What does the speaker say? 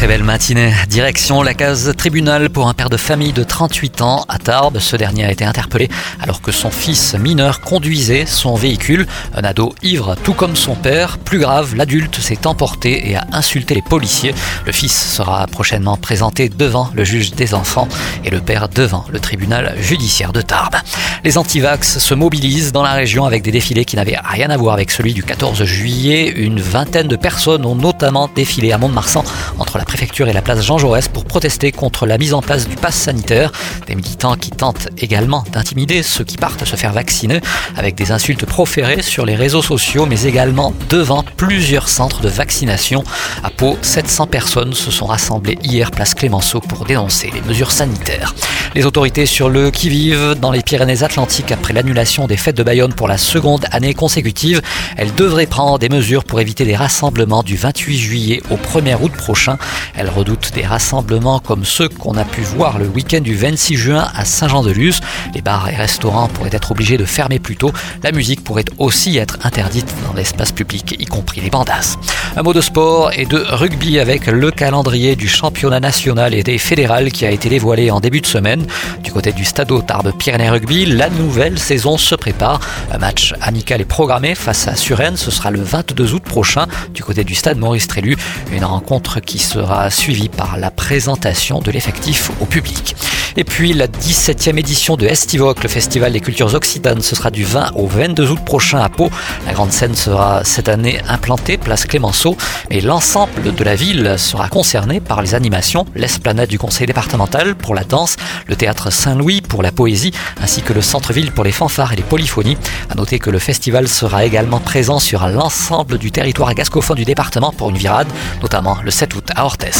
Très belle matinée. Direction la case tribunal pour un père de famille de 38 ans à Tarbes. Ce dernier a été interpellé alors que son fils mineur conduisait son véhicule. Un ado ivre, tout comme son père. Plus grave, l'adulte s'est emporté et a insulté les policiers. Le fils sera prochainement présenté devant le juge des enfants et le père devant le tribunal judiciaire de Tarbes. Les antivax se mobilisent dans la région avec des défilés qui n'avaient rien à voir avec celui du 14 juillet. Une vingtaine de personnes ont notamment défilé à Mont-de-Marsan entre la préfecture et la place Jean Jaurès pour protester contre la mise en place du pass sanitaire. Des militants qui tentent également d'intimider ceux qui partent se faire vacciner avec des insultes proférées sur les réseaux sociaux mais également devant plusieurs centres de vaccination. À Pau, 700 personnes se sont rassemblées hier place Clémenceau pour dénoncer les mesures sanitaires. Les autorités sur le qui-vive dans les Pyrénées-Atlantiques après l'annulation des fêtes de Bayonne pour la seconde année consécutive. Elles devraient prendre des mesures pour éviter des rassemblements du 28 juillet au 1er août prochain. Elle redoute des rassemblements comme ceux qu'on a pu voir le week-end du 26 juin à Saint-Jean-de-Luz. Les bars et restaurants pourraient être obligés de fermer plus tôt. La musique pourrait aussi être interdite dans l'espace public, y compris les bandas. Un mot de sport et de rugby avec le calendrier du championnat national et des fédérales qui a été dévoilé en début de semaine. Du côté du Stade Tarbes Pyrénées Rugby, la nouvelle saison se prépare. Un match amical est programmé face à Suresnes. Ce sera le 22 août prochain. Du côté du Stade Maurice Trélu, une rencontre qui sera suivi par la présentation de l'effectif au public. Et puis la 17e édition de Estivoc, le festival des cultures occitanes, ce sera du 20 au 22 août prochain à Pau. La grande scène sera cette année implantée place Clémenceau, mais l'ensemble de la ville sera concerné par les animations, l'esplanade du conseil départemental pour la danse, le théâtre Saint-Louis pour la poésie, ainsi que le centre-ville pour les fanfares et les polyphonies. À noter que le festival sera également présent sur l'ensemble du territoire gascophone du département pour une virade, notamment le 7 août à Orthez.